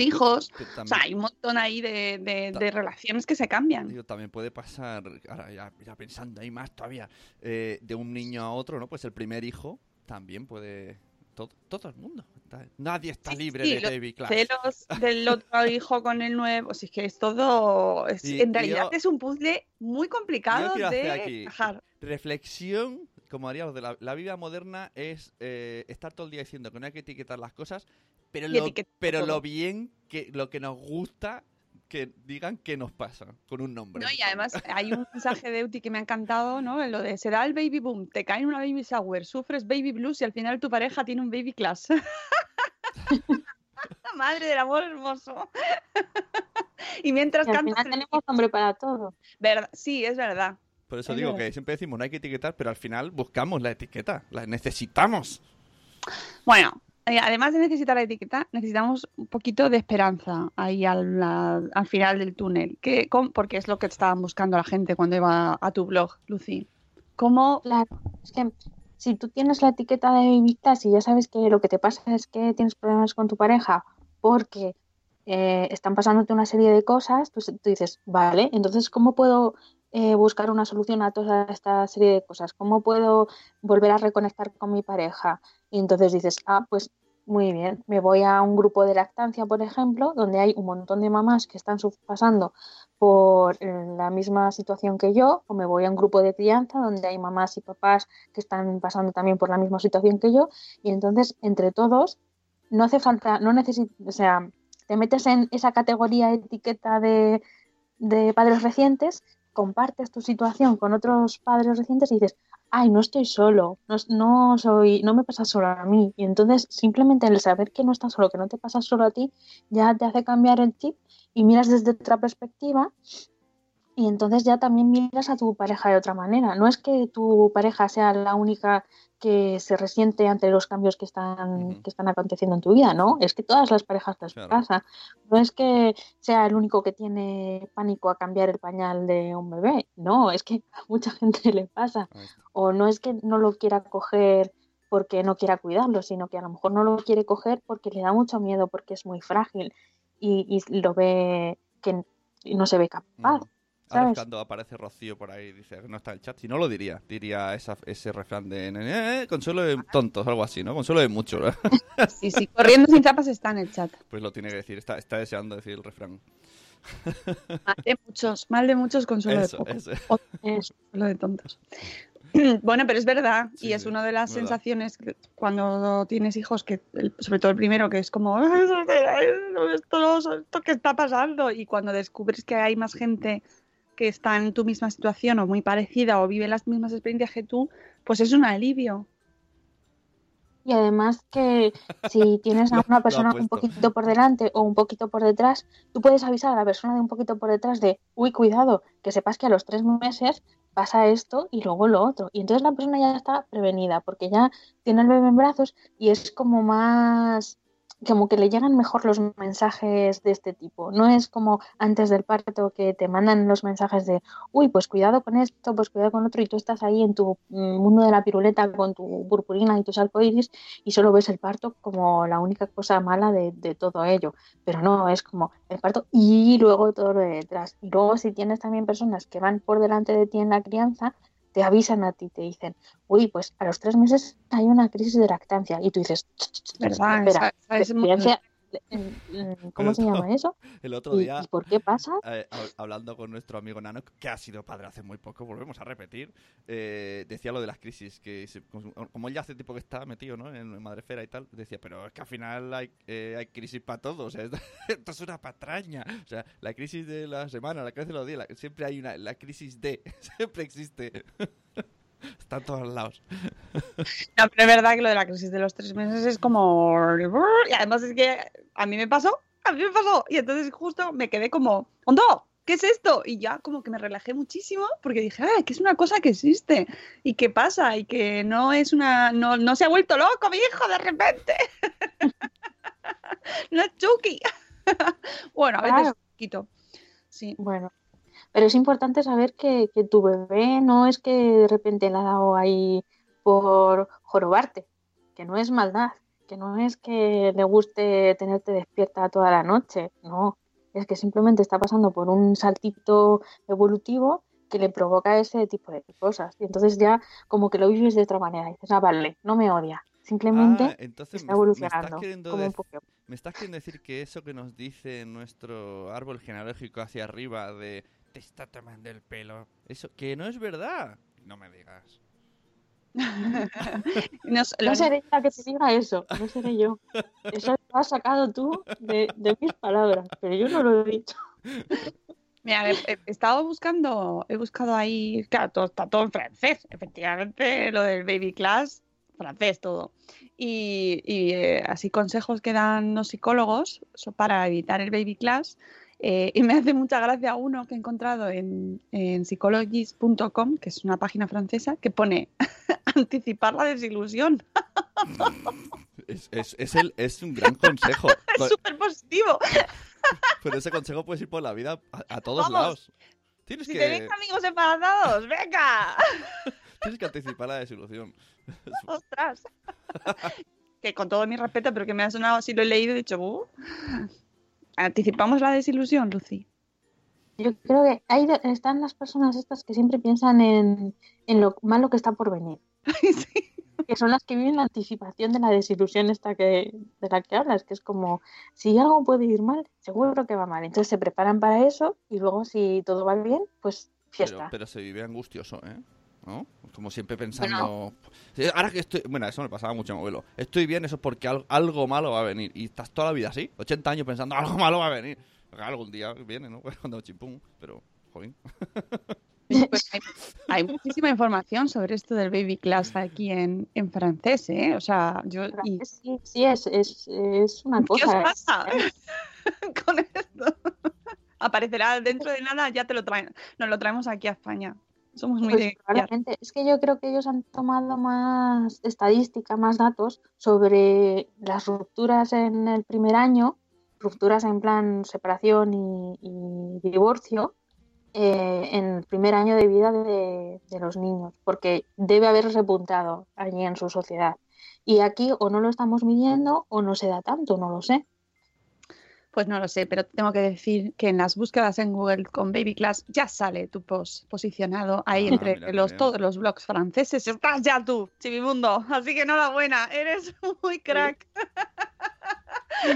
hijos. O sea, hay un montón ahí de, relaciones que se cambian. también puede pasar, ahora ya, pensando ahí más todavía, eh, de un niño a otro, ¿no? Pues el primer hijo también puede... Todo, todo el mundo. Nadie está libre de baby class. Celos del otro hijo con el nuevo. Si es que es todo. en realidad es un puzzle muy complicado de dejar. Reflexión como haríamos de la, vida moderna es eh, estar todo el día diciendo que no hay que etiquetar las cosas, pero lo, pero lo bien que lo que nos gusta que digan qué nos pasa con un nombre. No, y además hay un mensaje de Uti que me ha encantado, ¿no? En lo de será el baby boom, te cae una baby shower, sufres baby blues y al final tu pareja tiene un baby class. Madre del amor hermoso. y mientras y al final tenemos nombre para todo. ¿Verdad? Sí, es verdad. Por eso digo que siempre decimos no hay que etiquetar, pero al final buscamos la etiqueta, la necesitamos. Bueno, además de necesitar la etiqueta, necesitamos un poquito de esperanza ahí al, al final del túnel, que, porque es lo que estaban buscando la gente cuando iba a tu blog, Lucy. ¿Cómo? Claro, es que si tú tienes la etiqueta de Baby y ya sabes que lo que te pasa es que tienes problemas con tu pareja porque eh, están pasándote una serie de cosas, tú, tú dices, vale, entonces, ¿cómo puedo eh, buscar una solución a toda esta serie de cosas? ¿Cómo puedo volver a reconectar con mi pareja? Y entonces dices, ah, pues muy bien, me voy a un grupo de lactancia, por ejemplo, donde hay un montón de mamás que están pasando por eh, la misma situación que yo, o me voy a un grupo de crianza donde hay mamás y papás que están pasando también por la misma situación que yo, y entonces entre todos no hace falta, no necesito, o sea, te metes en esa categoría etiqueta de, de padres recientes compartes tu situación con otros padres recientes y dices, ay, no estoy solo, no, soy, no me pasa solo a mí. Y entonces simplemente el saber que no estás solo, que no te pasa solo a ti, ya te hace cambiar el chip y miras desde otra perspectiva y entonces ya también miras a tu pareja de otra manera. No es que tu pareja sea la única que se resiente ante los cambios que están, que están aconteciendo en tu vida, ¿no? Es que todas las parejas te pasa. No es que sea el único que tiene pánico a cambiar el pañal de un bebé, no, es que a mucha gente le pasa. O no es que no lo quiera coger porque no quiera cuidarlo, sino que a lo mejor no lo quiere coger porque le da mucho miedo, porque es muy frágil y, y lo ve que no se ve capaz. Ahora cuando aparece Rocío por ahí, dice que no está en el chat. Si no lo diría, diría ese refrán de eh, consuelo de tontos, algo así, ¿no? Consuelo de muchos. Sí, sí, corriendo sin zapas está en el chat. Pues lo tiene que decir, está, está deseando decir el refrán. Mal de muchos, mal de muchos, consuelo de pocos. Consuelo de tontos. Bueno, pero es verdad, y es una de las sensaciones cuando tienes hijos, que sobre todo el primero, que es como, esto, esto que está pasando, y cuando descubres que hay más gente que está en tu misma situación o muy parecida o vive las mismas experiencias que tú, pues es un alivio. Y además que si tienes a una persona un poquito por delante o un poquito por detrás, tú puedes avisar a la persona de un poquito por detrás de, uy, cuidado, que sepas que a los tres meses pasa esto y luego lo otro. Y entonces la persona ya está prevenida porque ya tiene el bebé en brazos y es como más como que le llegan mejor los mensajes de este tipo. No es como antes del parto que te mandan los mensajes de, uy, pues cuidado con esto, pues cuidado con otro, y tú estás ahí en tu mm, mundo de la piruleta con tu purpurina y tus arcoíris y solo ves el parto como la única cosa mala de, de todo ello. Pero no, es como el parto y luego todo lo de detrás. Y luego si tienes también personas que van por delante de ti en la crianza, te avisan a ti, te dicen, uy, pues a los tres meses hay una crisis de lactancia. Y tú dices, ¿verdad? Espera, ¿Cómo se llama eso? El otro día. ¿Y, por qué pasa? Eh, hablando con nuestro amigo Nano, que ha sido padre hace muy poco, volvemos a repetir, eh, decía lo de las crisis, que como él ya hace tiempo que está metido ¿no? en Madrefera y tal, decía, pero es que al final hay, eh, hay crisis para todos, esto es una patraña. O sea, la crisis de la semana, la crisis de los días, siempre hay una, la crisis de, siempre existe. Está a todos lados. No, pero es verdad que lo de la crisis de los tres meses es como... Y además es que a mí me pasó, a mí me pasó. Y entonces justo me quedé como, ¡Hondo! ¿Qué es esto? Y ya como que me relajé muchísimo porque dije, ¡ay, que es una cosa que existe! ¿Y qué pasa? Y que no es una... No, no se ha vuelto loco mi hijo de repente. no es Chucky. bueno, a veces quito. Sí. Bueno, pero es importante saber que, tu bebé no es que de repente la ha dado ahí por jorobarte, que no es maldad, que no es que le guste tenerte despierta toda la noche, no, es que simplemente está pasando por un saltito evolutivo que le provoca ese tipo de cosas. Y entonces ya como que lo vives de otra manera. dices, ah, vale, no me odia. Simplemente ah, está evolucionando. Me, me estás queriendo decir que eso que nos dice nuestro árbol genealógico hacia arriba de te está tomando el pelo. Eso, que no es verdad. No me digas. no, seré la que te diga eso, no seré yo. Eso lo has sacado tú de, mis palabras, pero yo no lo he dicho. Mira, he, estado buscando, he buscado ahí, claro, todo, está todo en francés, efectivamente, lo del baby class, francés todo. Y, eh, así consejos que dan los psicólogos para evitar el baby class eh, y me hace mucha gracia uno que he encontrado en, en psychologist.com, que es una página francesa, que pone anticipar la desilusión. Es, es, es, el, es un gran consejo. es súper positivo. Pero ese consejo puedes ir por la vida a, todos lados. Tienes si tenéis amigos embarazados, venga. Tienes que anticipar la desilusión. ¡Ostras! que con todo mi respeto, pero que me ha sonado así, lo he leído y he dicho, uh, ¿Anticipamos la desilusión, Lucy? Yo creo que ahí están las personas estas que siempre piensan en, lo malo que está por venir. Que son las que viven la anticipación de la desilusión esta que, de la que hablas, que es como, si algo puede ir mal, seguro que va mal. Entonces se preparan para eso y luego si todo va bien, pues fiesta. Pero, se vive angustioso, ¿eh? ¿No? Como siempre pensando. Ahora que estoy. Bueno, eso me pasaba mucho, abuelo. Estoy bien, eso es porque algo, malo va a venir. Y estás toda la vida así, 80 años pensando, algo malo va a venir. Algún día viene, ¿no? Cuando chimpum, pero, joder. Pues hay, muchísima información sobre esto del baby class aquí en, en francés, ¿eh? O sea, yo... Sí, sí es, es, es, una cosa. ¿Qué os pasa con esto? Aparecerá dentro de nada, ya te lo traen, nos lo traemos aquí a España. Somos muy pues Es que yo creo que ellos han tomado más estadística, más datos sobre las rupturas en el primer año, rupturas en plan separación y, divorcio, eh, en el primer año de vida de, de, los niños, porque debe haber repuntado allí en su sociedad. Y aquí o no lo estamos midiendo o no se da tanto, no lo sé. Pues no lo sé, pero tengo que decir que en las búsquedas en Google con Baby Class ya sale tu post posicionado ahí ah, entre los, todos los blogs franceses. Estás ya tú, Chivimundo. Así que enhorabuena, eres muy crack.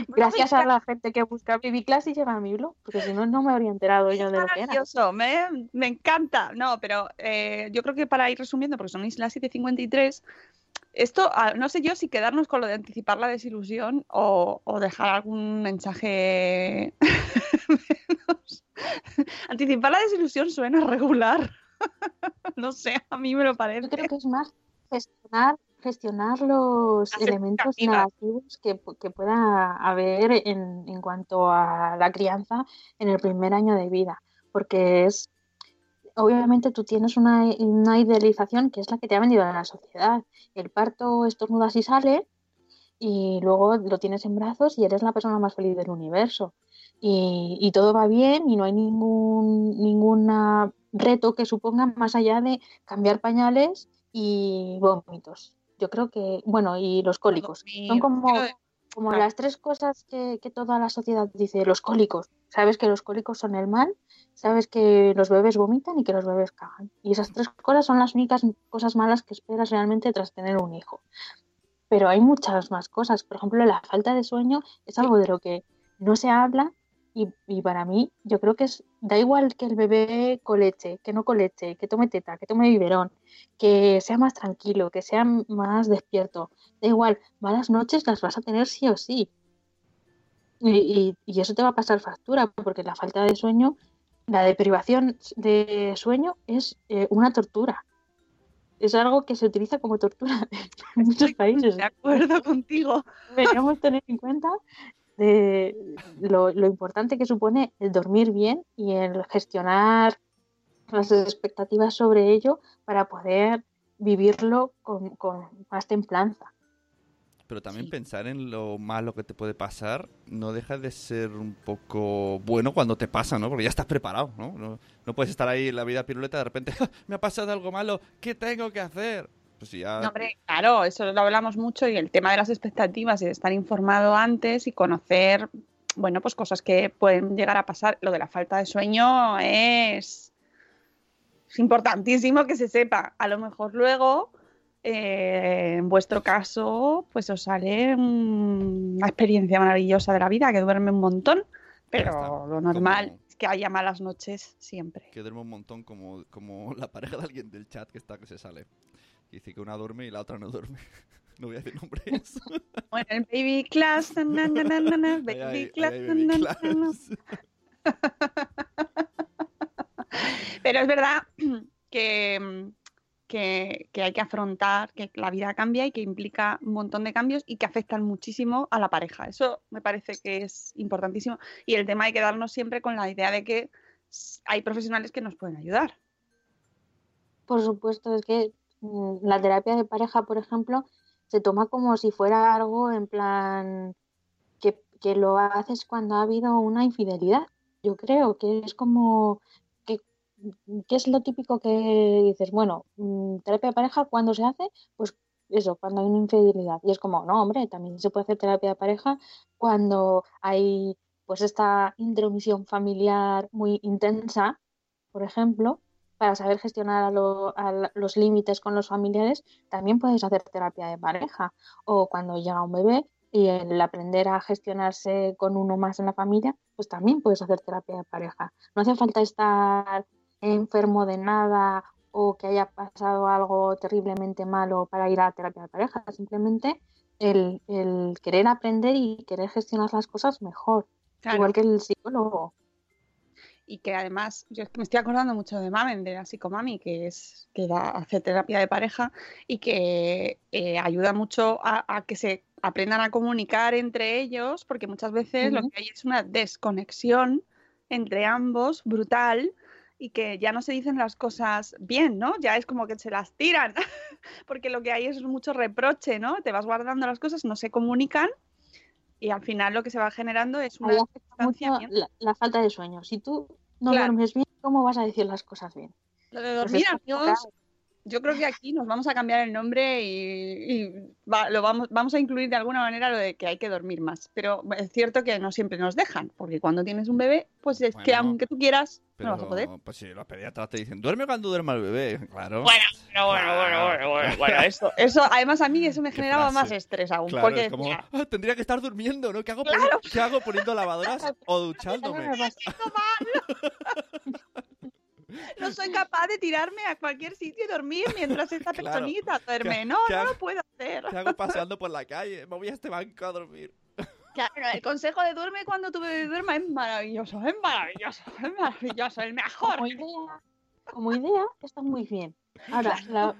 Gracias a la gente que busca Baby Class y llega a mi blog, porque si no, no me habría enterado yo de lo que era. Me, me encanta. No, pero eh, yo creo que para ir resumiendo, porque son las 7.53, esto, ah, no sé yo si quedarnos con lo de anticipar la desilusión o, dejar algún mensaje Anticipar la desilusión suena regular. no sé, a mí me lo parece. Yo creo que es más gestionar, gestionar los elementos negativos que, que, pueda haber en, en cuanto a la crianza en el primer año de vida. Porque es obviamente tú tienes una, idealización que es la que te ha vendido en la sociedad. El parto estornudas y sale y luego lo tienes en brazos y eres la persona más feliz del universo. Y, todo va bien y no hay ningún ninguna reto que suponga más allá de cambiar pañales y vómitos. Yo creo que, bueno, y los cólicos. Son como, como las tres cosas que, que toda la sociedad dice, los cólicos. Sabes que los cólicos son el mal sabes que los bebés vomitan y que los bebés cagan. Y esas tres cosas son las únicas cosas malas que esperas realmente tras tener un hijo. pero hay muchas más cosas. Por ejemplo, la falta de sueño es algo de lo que no se habla y, y, para mí yo creo que es, da igual que el bebé coleche, que no coleche, que tome teta, que tome biberón, que sea más tranquilo, que sea más despierto, da igual, malas noches las vas a tener sí o sí. Y, y, eso te va a pasar factura, porque la falta de sueño, la deprivación de sueño es eh, una tortura. Es algo que se utiliza como tortura en muchos países. De acuerdo contigo. Deberíamos tener en cuenta de lo, lo, importante que supone el dormir bien y el gestionar las expectativas sobre ello para poder vivirlo con, con más templanza. Pero también sí. pensar en lo malo que te puede pasar no deja de ser un poco bueno cuando te pasa, ¿no? Porque ya estás preparado, ¿no? No, no puedes estar ahí en la vida piruleta de repente, me ha pasado algo malo, ¿qué tengo que hacer? Pues ya... no, hombre, claro, eso lo hablamos mucho y el tema de las expectativas y de estar informado antes y conocer, bueno, pues cosas que pueden llegar a pasar. Lo de la falta de sueño es, es importantísimo que se sepa. A lo mejor luego, eh, en vuestro caso, pues os sale una experiencia maravillosa de la vida, que duerme un montón, pero lo normal como... es que haya malas noches siempre. Que duerme un montón como, como la pareja de alguien del chat que está que se sale. Dice que una duerme y la otra no duerme. No voy a decir nombres. Bueno, el baby class. Na, na, na, na, baby Ahí hay- class. ahí hay na, baby na, na, na. class. Pero es verdad que, que, que hay que afrontar que la vida cambia y que implica un montón de cambios y que afectan muchísimo a la pareja. Eso me parece que es importantísimo. Y el tema hay que darnos siempre con la idea de que hay profesionales que nos pueden ayudar. Por supuesto, es que la terapia de pareja, por ejemplo, se toma como si fuera algo en plan que, que lo haces cuando ha habido una infidelidad. Yo creo que es como que, que es lo típico que dices, bueno, mm, terapia de pareja, ¿cuándo se hace? Pues eso, cuando hay una infidelidad. Y es como, no, hombre, también se puede hacer terapia de pareja cuando hay pues esta intromisión familiar muy intensa, por ejemplo, para saber gestionar a lo- a la- los límites con los familiares, también puedes hacer terapia de pareja. O cuando llega un bebé y el aprender a gestionarse con uno más en la familia, pues también puedes hacer terapia de pareja. No hace falta estar enfermo de nada o que haya pasado algo terriblemente malo para ir a terapia de pareja. Simplemente el, el querer aprender y querer gestionar las cosas mejor. Claro. Igual que el psicólogo. Y que además, yo es que me estoy acordando mucho de Mamen, de la psicomami, que es que da, hace terapia de pareja y que eh, ayuda mucho a, a que se aprendan a comunicar entre ellos, porque muchas veces lo que hay es una desconexión entre ambos brutal y que ya no se dicen las cosas bien, ¿no? Ya es como que se las tiran, porque lo que hay es mucho reproche, ¿no? Te vas guardando las cosas, no se comunican y al final lo que se va generando es una la, la falta de sueño. Si tú no Claro. duermes bien, ¿cómo vas a decir las cosas bien? Lo de Pues dormir, amigos, yo creo que aquí nos vamos a cambiar el nombre y, y va- lo vamos, vamos a incluir de alguna manera lo de que hay que dormir más. Pero es cierto que no siempre nos dejan, porque cuando tienes un bebé, pues es que aunque tú quieras, Pero, no vas a poder. pues si los pediatras te dicen, duerme cuando duerma el bebé, claro. Bueno, bueno, bueno, bueno, bueno, bueno, bueno, eso, eso, además a mí eso me generaba frase. más estrés aún, Claro, porque es como, decía, "Ah, tendría que estar durmiendo, ¿no? ¿Qué hago, Claro. poni- ¿Qué hago poniendo lavadoras o duchándome? no soy capaz de tirarme a cualquier sitio y dormir mientras esta Claro. personita duerme. ¿Qué- No, no hago? lo puedo hacer. ¿Qué hago paseando por la calle? Me voy a este banco a dormir. Claro, el consejo de duerme cuando tu bebé duerma es maravilloso, es maravilloso, es maravilloso, el mejor. Como idea, como idea está muy bien. Ahora, la,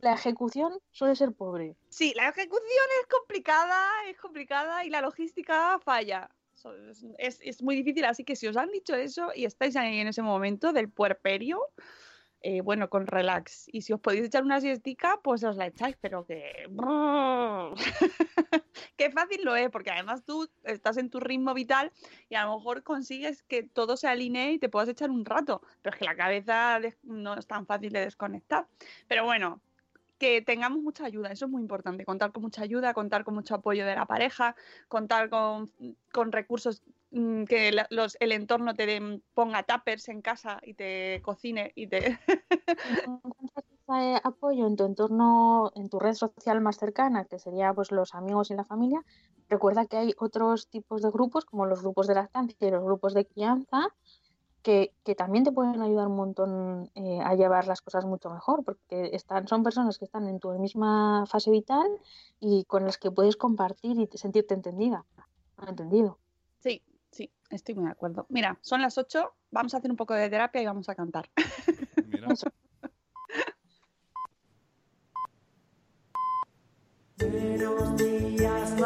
la ejecución suele ser pobre. Sí, la ejecución es complicada, es complicada y la logística falla. Es- Es, muy difícil, así que si os han dicho eso y estáis ahí en ese momento del puerperio, eh, bueno, con relax. Y si os podéis echar una siestica, pues os la echáis, pero que... Qué fácil lo es, porque además tú estás en tu ritmo vital y a lo mejor consigues que todo se alinee y te puedas echar un rato, pero es que la cabeza no es tan fácil de desconectar. Pero bueno, que tengamos mucha ayuda, eso es muy importante, contar con mucha ayuda, contar con mucho apoyo de la pareja, contar con, con recursos mm, que el entorno te den- ponga tuppers en casa y te cocine y te... ¿Encuentras esa eh, apoyo en tu entorno, en tu red social más cercana, que sería pues los amigos y la familia, recuerda que hay otros tipos de grupos, como los grupos de lactancia y los grupos de crianza, que, que también te pueden ayudar un montón eh, a llevar las cosas mucho mejor, porque están, son personas que están en tu misma fase vital y con las que puedes compartir y sentirte entendida, entendido. Sí, sí, estoy muy de acuerdo. Mira, son las 8, vamos a hacer un poco de terapia y vamos a cantar. Mira. Buenos días,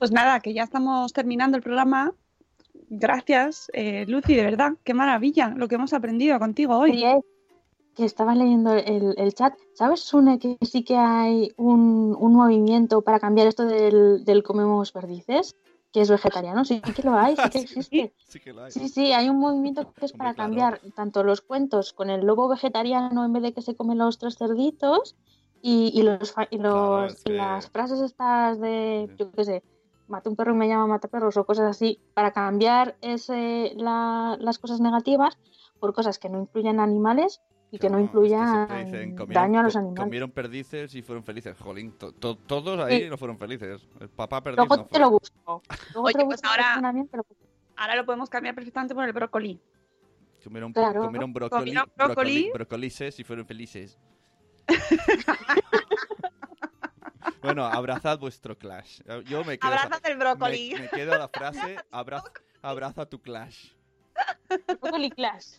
pues nada, que ya estamos terminando el programa. Gracias, eh, Lucy, de verdad, qué maravilla lo que hemos aprendido contigo hoy. Oye, que estaba leyendo el, el chat. ¿Sabes, Sune, que sí que hay un, un movimiento para cambiar esto del, del comemos perdices? Que es vegetariano, sí que lo hay, sí que existe. Sí que la hay. Sí, sí, hay un movimiento que es para claro. cambiar tanto los cuentos con el lobo vegetariano en vez de que se come los tres cerditos y, y los, y Claro, los- es que- las frases estas de, Sí. yo qué sé, mata un perro y me llama mata perros o cosas así, para cambiar ese, la- las cosas negativas por cosas que no incluyan animales y que no Claro, es que incluyan dicen, comieron- daño a los animales. Comieron perdices y fueron felices. Jolín, to- to- todos ahí Sí. no fueron felices. El papá perdiz Luego no te fue. lo busco. Luego Oye, te lo pues busco ahora- pero- Ahora lo podemos cambiar perfectamente por el brócoli. Comieron, Claro. comieron brócoli, Comieron brócoli, y fueron felices. bueno, abrazad vuestro clash. Yo me quedo, Abrázate el brócoli. me, me quedo la frase abraz, abraza tu clash. Brócoli Clash.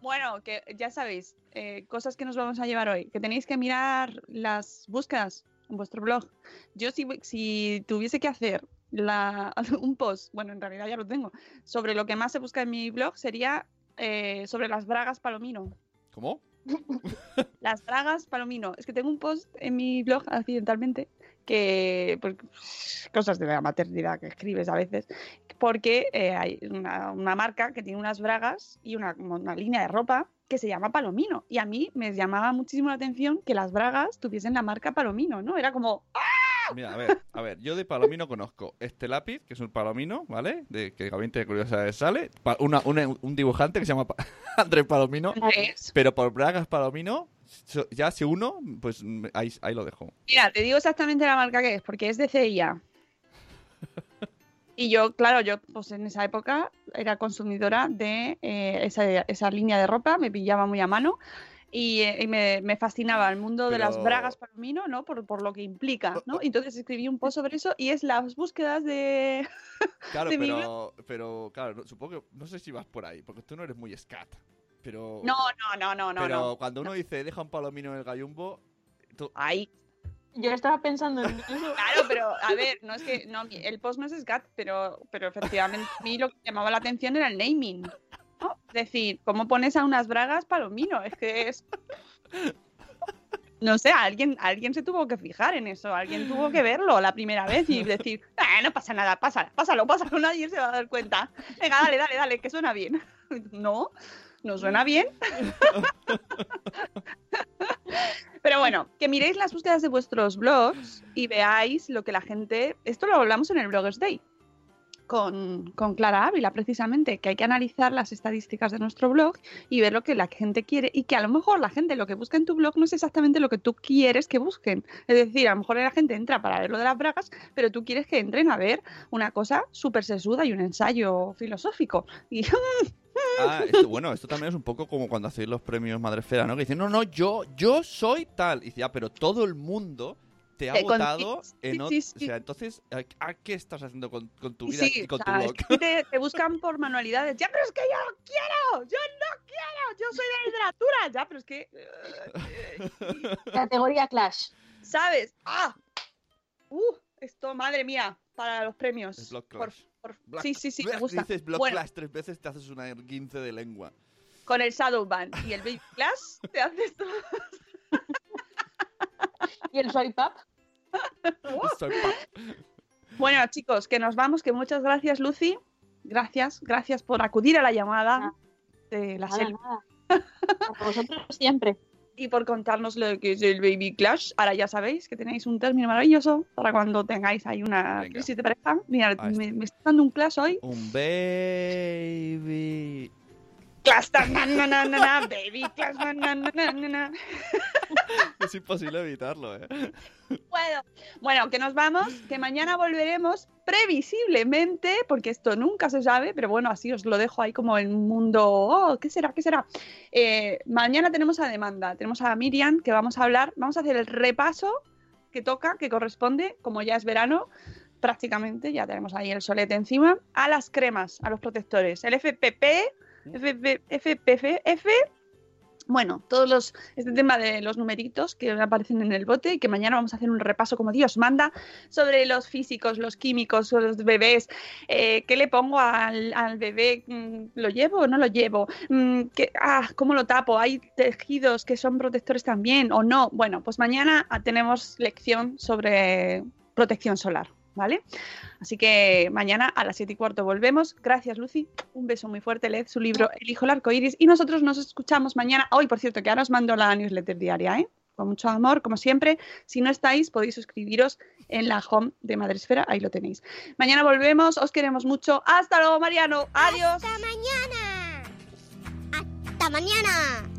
Bueno, que ya sabéis, eh, cosas que nos vamos a llevar hoy, que tenéis que mirar las búsquedas en vuestro blog. Yo si, si tuviese que hacer la, un post, bueno, en realidad ya lo tengo, sobre lo que más se busca en mi blog sería eh, sobre las bragas palomino. ¿Cómo? Las bragas palomino. Es que tengo un post en mi blog accidentalmente que pues, cosas de la maternidad que escribes a veces porque eh, hay una, marca que tiene unas bragas y una, una línea de ropa que se llama Palomino y a mí me llamaba muchísimo la atención que las bragas tuviesen la marca Palomino, ¿no? Era como Mira, a ver, a ver, yo de palomino conozco este lápiz, que es un palomino, ¿vale? De que de Curiosidades sale. Pa- una- una- un dibujante que se llama Pa- Andrés Palomino. Pero por Bragas Palomino, so- ya si uno, pues mm, ahí, ahí lo dejo. Mira, te digo exactamente la marca que es, porque es de CIA. Y yo, claro, yo pues en esa época era consumidora de eh, esa, esa línea de ropa, me pillaba muy a mano y, eh, y me, me fascinaba el mundo de las Pero- bragas palomino, ¿no? Por, por lo que implica, ¿no? Y entonces escribí un post sobre eso y es las búsquedas de... Claro, De mi pero, pero claro, no- supongo que, no sé si vas por ahí, porque tú no eres muy scat. Pero, No, no, no, no, no, pero no. cuando uno dice deja un palomino en el gallumbo, tú- Ahí, Yo estaba pensando en eso. Claro, pero a ver, no es que no, el post no es SCAT, pero, pero efectivamente a mí lo que llamaba la atención era el naming. Decir, ¿cómo pones a unas bragas palomino? Es que es. No sé, alguien, alguien se tuvo que fijar en eso, alguien tuvo que verlo la primera vez y decir, "Ah, no pasa nada, pásalo, pásalo, pásalo, nadie se va a dar cuenta. Venga, dale, dale, dale, que suena bien. No, no suena bien. Pero bueno, que miréis las búsquedas de vuestros blogs y veáis lo que la gente. Esto lo hablamos en el Bloggers Day. Con, con Clara Ávila, precisamente, que hay que analizar las estadísticas de nuestro blog y ver lo que la gente quiere y que a lo mejor la gente lo que busca en tu blog no es exactamente lo que tú quieres que busquen. Es decir, a lo mejor la gente entra para ver lo de las bragas, pero tú quieres que entren a ver una cosa súper sesuda y un ensayo filosófico. Y Ah, bueno, esto también es un poco como cuando hacéis los premios Madresfera, ¿no? Que dicen, no, no, yo, yo soy tal. Y dice, ya, pero todo el mundo te ha Te con- votado sí, en sí, ot- sí, O sí. sea, entonces, ¿a, a qué estás haciendo con, con tu vida Sí, y con o tu blog? es que te, te buscan por manualidades. Ya, pero es que yo no quiero, yo no quiero, yo soy de literatura. Ya, pero es que. eh, Categoría Clash. ¿Sabes? ¡Ah! ¡Uh! Esto, madre mía, para los premios. Es Block Clash. por- Black- sí, sí, sí, me gusta. Dices Block Bueno. Clash tres veces, te haces una guince de lengua. Con el Shadowban y el Baby Clash te haces todo. ¿Y el Soy Pap? Soy Bueno, chicos, que nos vamos, que muchas gracias, Lucy. Gracias, gracias por acudir a la llamada de la serie vosotros siempre. y por contarnos lo que es el Baby Clash. Ahora ya sabéis que tenéis un término maravilloso para cuando tengáis ahí una Venga. crisis de pareja. Mira, me, está. me está dando un clash hoy. Un baby. Clash, ta, na, na, na, na, na, Baby Clash, na, na, na, na, na, na. Es imposible evitarlo, ¿eh? Bueno, bueno, que nos vamos, que mañana volveremos previsiblemente, porque esto nunca se sabe, pero bueno, así os lo dejo ahí como el mundo. Oh, ¿qué será? ¿Qué será? Eh, mañana tenemos a demanda, tenemos a Miriam, que vamos a hablar, vamos a hacer el repaso que toca, que corresponde, como ya es verano, prácticamente, ya tenemos ahí el solete encima, a las cremas, a los protectores, el FPP, FP, FPF, bueno, todos los, este tema de los numeritos que aparecen en el bote y que mañana vamos a hacer un repaso como Dios manda sobre los físicos, los químicos, los bebés, eh, qué le pongo al, bebé, Mm, lo llevo o no lo llevo, Mm, ¿Qué- ah, cómo lo tapo, hay tejidos que son protectores también o no. Bueno, pues mañana tenemos lección sobre protección solar. ¿Vale? Así que mañana a las 7 y cuarto volvemos. Gracias, Lucy. Un beso muy fuerte. Leed su libro El hijo el arco iris. Y nosotros nos escuchamos mañana. Hoy, por cierto, que ahora os mando la newsletter diaria, ¿eh? Con mucho amor, como siempre. Si no estáis, podéis suscribiros en la home de Madresfera. Ahí lo tenéis. Mañana volvemos. Os queremos mucho. Hasta luego, Mariano. Adiós. Hasta mañana. Hasta mañana.